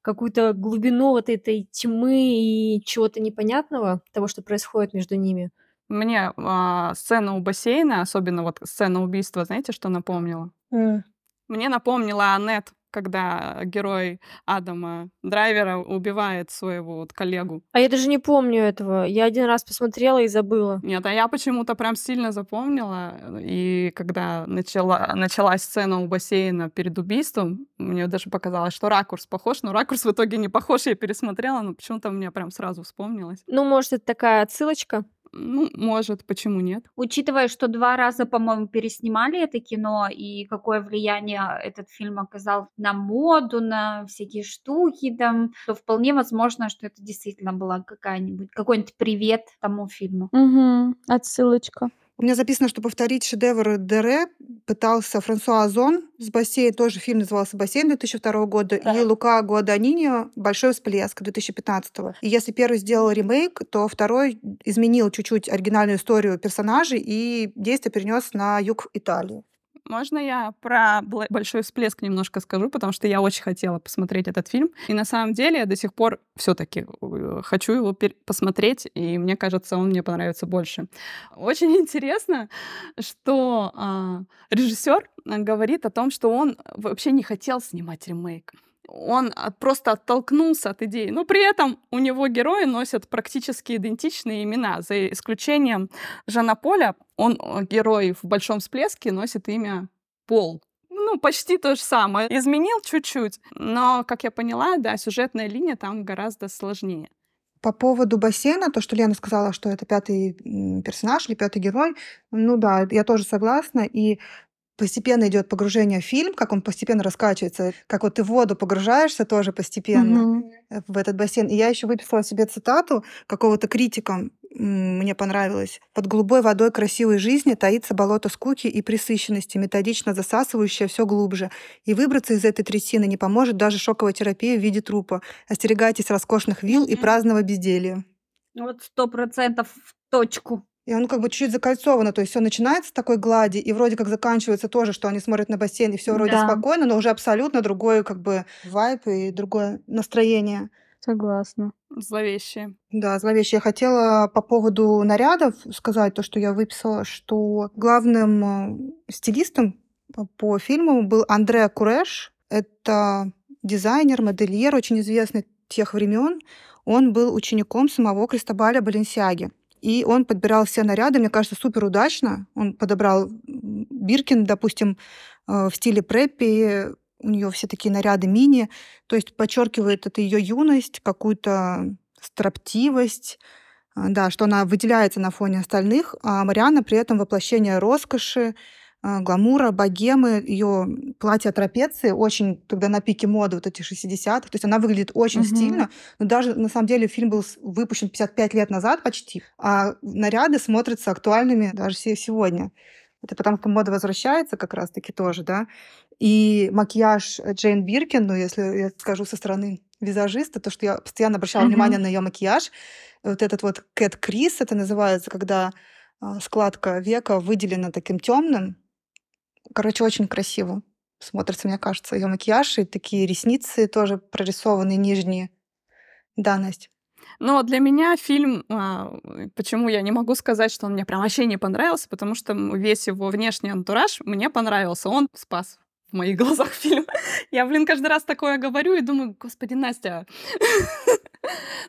Какую-то глубину вот этой тьмы и чего-то непонятного, того, что происходит между ними. Мне а, сцена у бассейна, особенно вот сцена убийства, знаете, что напомнила? М. Мне напомнила Аннет, когда герой Адама Драйвера убивает своего вот коллегу. А я даже не помню этого. Я один раз посмотрела и забыла. Нет, а я почему-то прям сильно запомнила. И когда начала, началась сцена у бассейна перед убийством, мне даже показалось, что ракурс похож, но ракурс в итоге не похож. Я пересмотрела, но почему-то мне прям сразу вспомнилось. Ну, может, это такая отсылочка? Ну, может, почему нет? Учитывая, что два раза, по-моему, переснимали это кино, и какое влияние этот фильм оказал на моду, на всякие штуки там, то вполне возможно, что это действительно была какая-нибудь, какой-нибудь привет тому фильму. Угу. Отсылочка. У меня записано, что повторить шедевр Дере пытался Франсуа Озон с бассейн, тоже фильм назывался «Бассейн» 2002 года, Да. и Лука Гуаданиньо «Большой всплеск» 2015. И если первый сделал ремейк, то второй изменил чуть-чуть оригинальную историю персонажей и действие перенес на юг Италии. Можно я про большой всплеск немножко скажу, потому что я очень хотела посмотреть этот фильм. И на самом деле я до сих пор все-таки хочу его посмотреть, и мне кажется, он мне понравится больше. Очень интересно, что а, режиссер говорит о том, что он вообще не хотел снимать ремейк. Он а, просто оттолкнулся от идеи. Но при этом у него герои носят практически идентичные имена, за исключением Жана Поля. Он, э, герой в «Большом всплеске», носит имя Пол. Ну, почти то же самое. Изменил чуть-чуть. Но, как я поняла, да, сюжетная линия там гораздо сложнее. По поводу бассейна, то, что Лена сказала, что это пятый персонаж или пятый герой, ну да, я тоже согласна. И постепенно идет погружение в фильм, как он постепенно раскачивается, как вот ты в воду погружаешься тоже постепенно э, в этот бассейн. И я еще выписала себе цитату какого-то критика, мне понравилось. «Под голубой водой красивой жизни таится болото скуки и пресыщенности, методично засасывающее все глубже. И выбраться из этой трясины не поможет даже шоковая терапия в виде трупа. Остерегайтесь роскошных вилл и праздного безделья». Вот сто процентов в точку. И оно как бы чуть-чуть закольцовано, то есть все начинается с такой глади, и вроде как заканчивается тоже, что они смотрят на бассейн, и все вроде Да. спокойно, но уже абсолютно другой как бы вайп и другое настроение. Согласна. Зловещее. Да, зловеще. Я хотела по поводу нарядов сказать то, что я выписала, что главным э, стилистом по- фильму был Андре Куреш. Это дизайнер, модельер, очень известный тех времен. Он был учеником самого Кристобаля Баленсиаги. И он подбирал все наряды, мне кажется, супер удачно. Он подобрал Биркин, допустим, э, в стиле преппи. У нее все такие наряды мини. То есть подчеркивает это ее юность, какую-то строптивость, а, да, что она выделяется на фоне остальных, а Марианна при этом воплощение роскоши, а, гламура, богемы, ее платье трапеции очень тогда на пике моды вот этих 60-х, то есть она выглядит очень Мгм. стильно, но даже на самом деле фильм был выпущен 55 лет назад почти, а наряды смотрятся актуальными даже се- сегодня. Это потому что мода возвращается как раз-таки тоже, да. И макияж Джейн Биркин, ну, если я скажу со стороны визажиста, то, что я постоянно обращала Мгм. внимание на ее макияж, вот этот вот Кэт Крис, это называется, когда а, складка века выделена таким темным. Короче, очень красиво смотрится, мне кажется, ее макияж и такие ресницы тоже прорисованные нижние. Да, Настя. Но для меня фильм, а, почему я не могу сказать, что он мне прям вообще не понравился, потому что весь его внешний антураж мне понравился. Он спас в моих глазах фильм. Я, блин, каждый раз такое говорю и думаю, господи, Настя.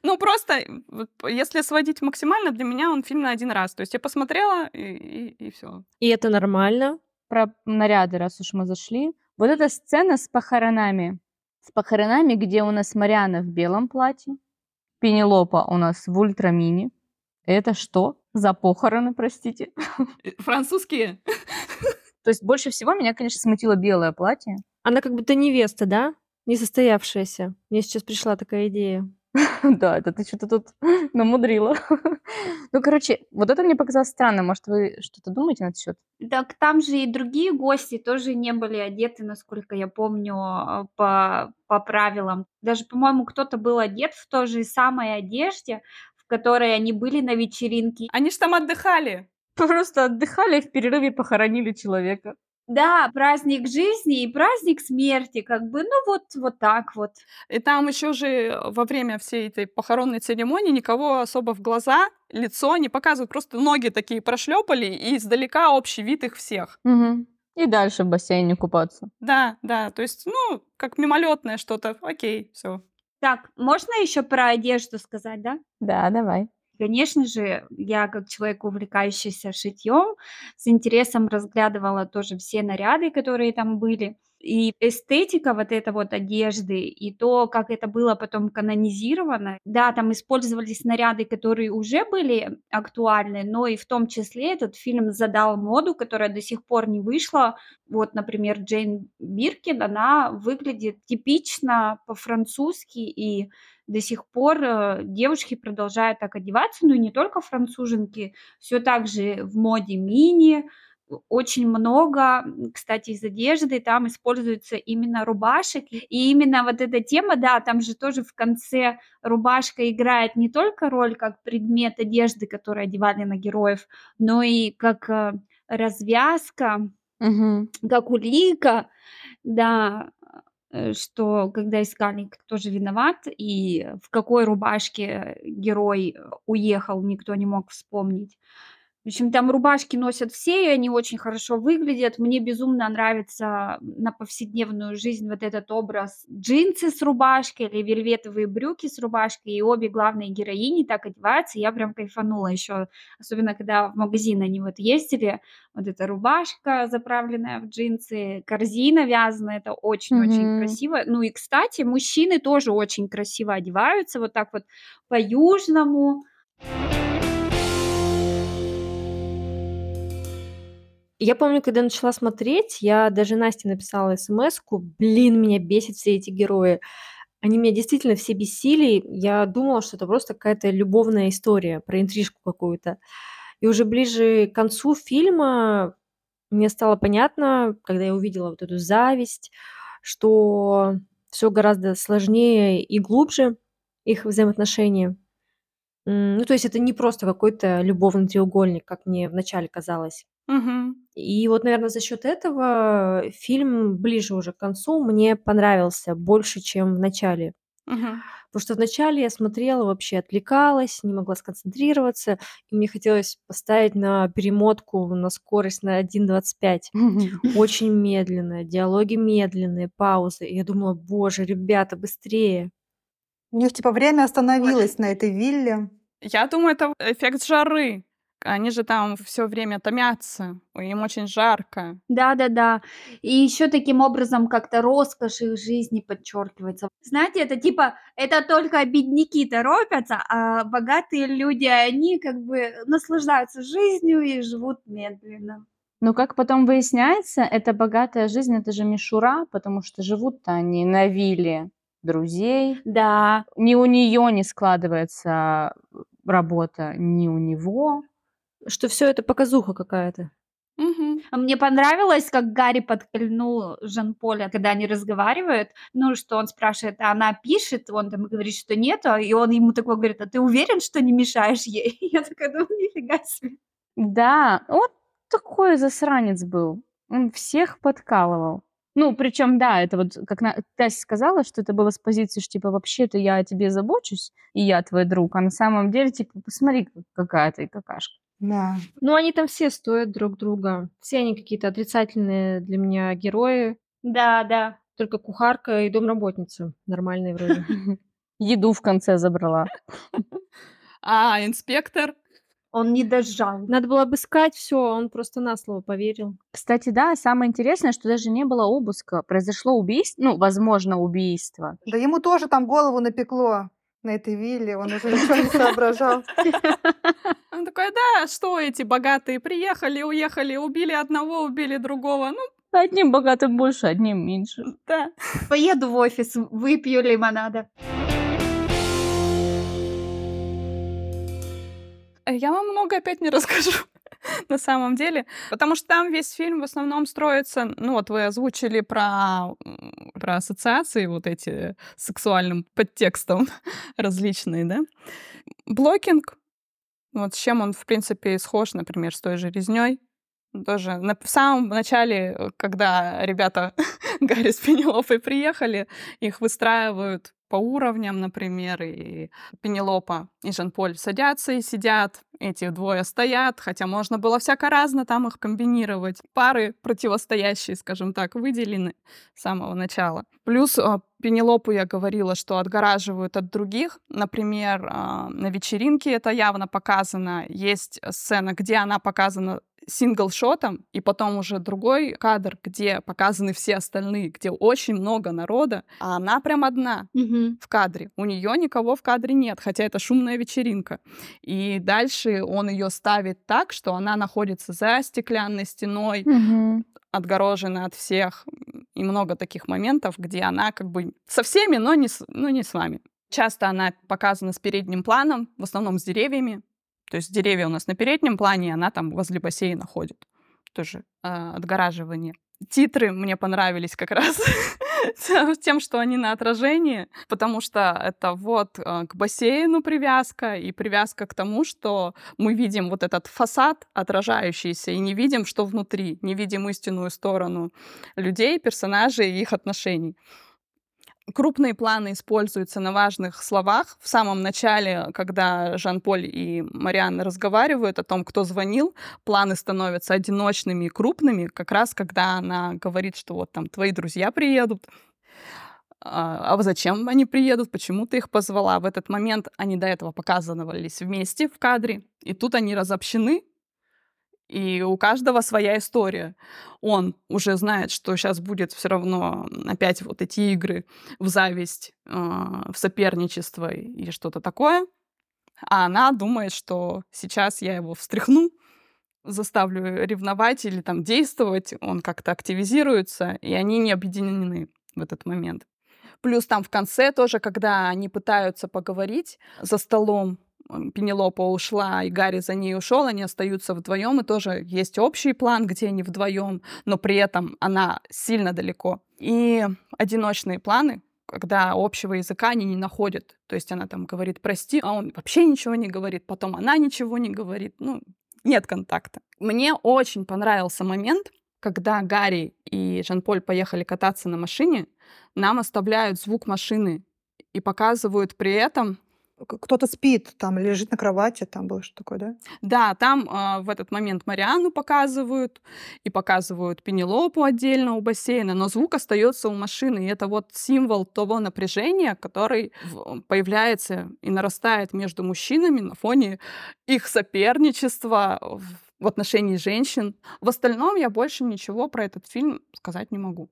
Ну, просто, вот, если сводить максимально, для меня он фильм на один раз. То есть я посмотрела, и, все. И это нормально. Про наряды, раз уж мы зашли. Вот эта сцена с похоронами. С похоронами, где у нас Мариана в белом платье, Пенелопа у нас в ультрамини. Это что за похороны, простите? Французские? То есть больше всего меня, конечно, смутило белое платье. Она как будто невеста, да? Несостоявшаяся. Мне сейчас пришла такая идея. Да, это ты что-то тут намудрила. Ну, короче, вот это мне показалось странно. Может, вы что-то думаете на этот счет? Так там же и другие гости тоже не были одеты, насколько я помню, а, по, по правилам. Даже, по-моему, кто-то был одет в той же самой одежде, в которой они были на вечеринке. Они же там отдыхали. Просто отдыхали и в перерыве похоронили человека. Да, праздник жизни и праздник смерти, как бы, ну вот, вот так вот. И там еще же во время всей этой похоронной церемонии никого особо в глаза, лицо не показывают, просто ноги такие прошлепали, и издалека общий вид их всех. Мгм. И дальше в бассейне купаться. Да, да, то есть, ну, как мимолетное что-то, окей, все. Так, можно еще про одежду сказать, да? Да, давай. Конечно же, я как человек, увлекающийся шитьем, с интересом разглядывала тоже все наряды, которые там были. И эстетика вот этой вот одежды, и то, как это было потом канонизировано. Да, там использовались наряды, которые уже были актуальны, но и в том числе этот фильм задал моду, которая до сих пор не вышла. Вот, например, Джейн Биркин, она выглядит типично по-французски, и до сих пор э, девушки продолжают так одеваться, ну и не только француженки, все так же в моде мини, очень много, кстати, из одежды там используется именно рубашек. И именно вот эта тема, да, там же тоже в конце рубашка играет не только роль как предмет одежды, который одевали на героев, но и как э, развязка, Мгм. как улика, да, что когда искали, кто же виноват и в какой рубашке герой уехал, никто не мог вспомнить. В общем, там рубашки носят все, и они очень хорошо выглядят. Мне безумно нравится на повседневную жизнь вот этот образ джинсы с рубашкой или вельветовые брюки с рубашкой, и обе главные героини так одеваются. Я прям кайфанула еще, особенно когда в магазин они вот ездили. Вот эта рубашка, заправленная в джинсы, корзина вязаная, это очень-очень Мгм. красиво. Ну и, кстати, мужчины тоже очень красиво одеваются, вот так вот по-южному. Я помню, когда начала смотреть, я даже Насте написала смс-ку: "Блин, меня бесят все эти герои". Они меня действительно все бесили. Я думала, что это просто какая-то любовная история про интрижку какую-то. И уже ближе к концу фильма мне стало понятно, когда я увидела вот эту зависть, что все гораздо сложнее и глубже, их взаимоотношения. Ну, то есть это не просто какой-то любовный треугольник, как мне вначале казалось. Мгм. И вот, наверное, за счет этого фильм ближе уже к концу мне понравился больше, чем в начале. Мгм. Потому что вначале я смотрела, вообще отвлекалась, не могла сконцентрироваться, и мне хотелось поставить на перемотку на скорость на 1.25. Очень медленно, диалоги медленные, паузы. И я думала: "Боже, ребята, быстрее!" У них типа время остановилось на этой вилле. Я думаю, это эффект жары. Они же там все время томятся, им очень жарко. Да-да-да. И еще таким образом как-то роскошь их жизни подчеркивается. Знаете, это типа, это только бедняки торопятся, а богатые люди, они как бы наслаждаются жизнью и живут медленно. Но как потом выясняется, эта богатая жизнь, это же мишура, потому что живут-то они на вилле друзей. Да. Ни у нее не складывается работа, ни у него. Что все это показуха какая-то. Мгм. А Мне понравилось, как Гарри подкольнул Жан-Поля, когда они разговаривают, ну, что он спрашивает, а она пишет, он там говорит, что нет, и он ему такой говорит, а ты уверен, что не мешаешь ей? Я такая, ну, нифига себе. Да, вот такой засранец был. Он всех подкалывал. Ну, причем, да, это вот, как на... Тася сказала, что это было с позиции, что, типа, вообще-то я о тебе забочусь, и я твой друг, а на самом деле, типа, посмотри, какая ты какашка. Да. Ну, они там все стоят друг друга. Все они какие-то отрицательные для меня герои. Да, да. Только кухарка и домработница нормальные вроде. Еду в конце забрала. А, инспектор? Он не дожал. Надо было обыскать все, он просто на слово поверил. Кстати, да, самое интересное, что даже не было обыска. Произошло убийство, ну, возможно, убийство. Да ему тоже там голову напекло на этой вилле, он уже ничего не соображал. Он такой, да, что эти богатые приехали, уехали, убили одного, убили другого. Ну, Одним богатым больше, одним меньше. да. Поеду в офис, выпью лимонада. Я вам много опять не расскажу, на самом деле, потому что там весь фильм в основном строится, ну вот вы озвучили про, про ассоциации вот эти с сексуальным подтекстом различные, да? Блокинг, вот с чем он, в принципе, схож, например, с той же резней. Тоже на, в самом начале, э, когда ребята Гарри с Пенелопой приехали, их выстраивают по уровням, например, и Пенелопа и Жан-Поль садятся и сидят, эти двое стоят, хотя можно было всяко разно там их комбинировать. Пары противостоящие, скажем так, выделены с самого начала. Плюс а, Пенелопу я говорила, что отгораживают от других. Например, а, на вечеринке это явно показано. Есть сцена, где она показана сингл-шотом, и потом уже другой кадр, где показаны все остальные, где очень много народа, а она прям одна Мгм. в кадре. У нее никого в кадре нет, хотя это шумная вечеринка. И дальше он ее ставит так, что она находится за стеклянной стеной, Мгм. отгорожена от всех. И много таких моментов, где она как бы со всеми, но не с, ну, не с вами. Часто она показана с передним планом, в основном с деревьями. То есть деревья у нас на переднем плане, она там возле бассейна ходит. Тоже а, отгораживание. Титры мне понравились как раз тем, что они на отражении, потому что это вот а, к бассейну привязка и привязка к тому, что мы видим вот этот фасад отражающийся и не видим, что внутри, не видим истинную сторону людей, персонажей и их отношений. Крупные планы используются на важных словах. В самом начале, когда Жан-Поль и Марианна разговаривают о том, кто звонил, планы становятся одиночными и крупными, как раз когда она говорит, что вот там твои друзья приедут. А а зачем они приедут? Почему ты их позвала? В этот момент они до этого показывались вместе в кадре, и тут они разобщены, и у каждого своя история. Он уже знает, что сейчас будет все равно опять вот эти игры в зависть, а, в соперничество и что-то такое. А она думает, что сейчас я его встряхну, заставлю ревновать или там действовать, он как-то активизируется, и они не объединены в этот момент. Плюс там в конце тоже, когда они пытаются поговорить за столом, Пенелопа ушла, и Гарри за ней ушел, они остаются вдвоем, и тоже есть общий план, где они вдвоем, но при этом она сильно далеко. И одиночные планы, когда общего языка они не находят. То есть она там говорит «прости», а он вообще ничего не говорит, потом она ничего не говорит. Ну, нет контакта. Мне очень понравился момент, когда Гарри и Жан-Поль поехали кататься на машине, нам оставляют звук машины и показывают при этом Кто-то спит, там лежит на кровати, там было что такое, да? Да, там а, в этот момент Марианну показывают и показывают Пенелопу отдельно у бассейна, но звук остается у машины. И это вот символ того напряжения, который появляется и нарастает между мужчинами на фоне их соперничества в отношении женщин. В остальном я больше ничего про этот фильм сказать не могу.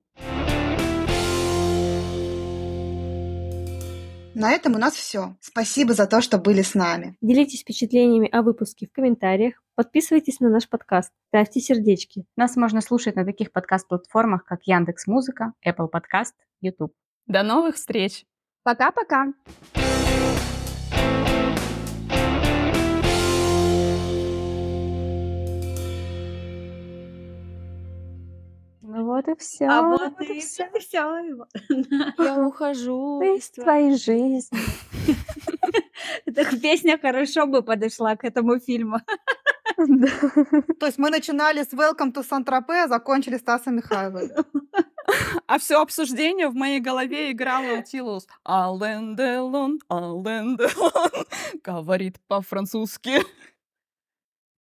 На этом у нас все. Спасибо за то, что были с нами. Делитесь впечатлениями о выпуске в комментариях, подписывайтесь на наш подкаст, ставьте сердечки. Нас можно слушать на таких подкаст-платформах, как Яндекс Музыка, Apple Podcast, YouTube. До новых встреч! Пока-пока. Ну вот и все. А вот и всё. Я ухожу из твоей жизни. Эта песня хорошо бы подошла к этому фильму. Да. То есть мы начинали с Welcome to Saint-Tropez, а закончили Стасом Михайловым. А все обсуждение в моей голове играло Утилус. Ален Делон, Ален Делон. Говорит по-французски.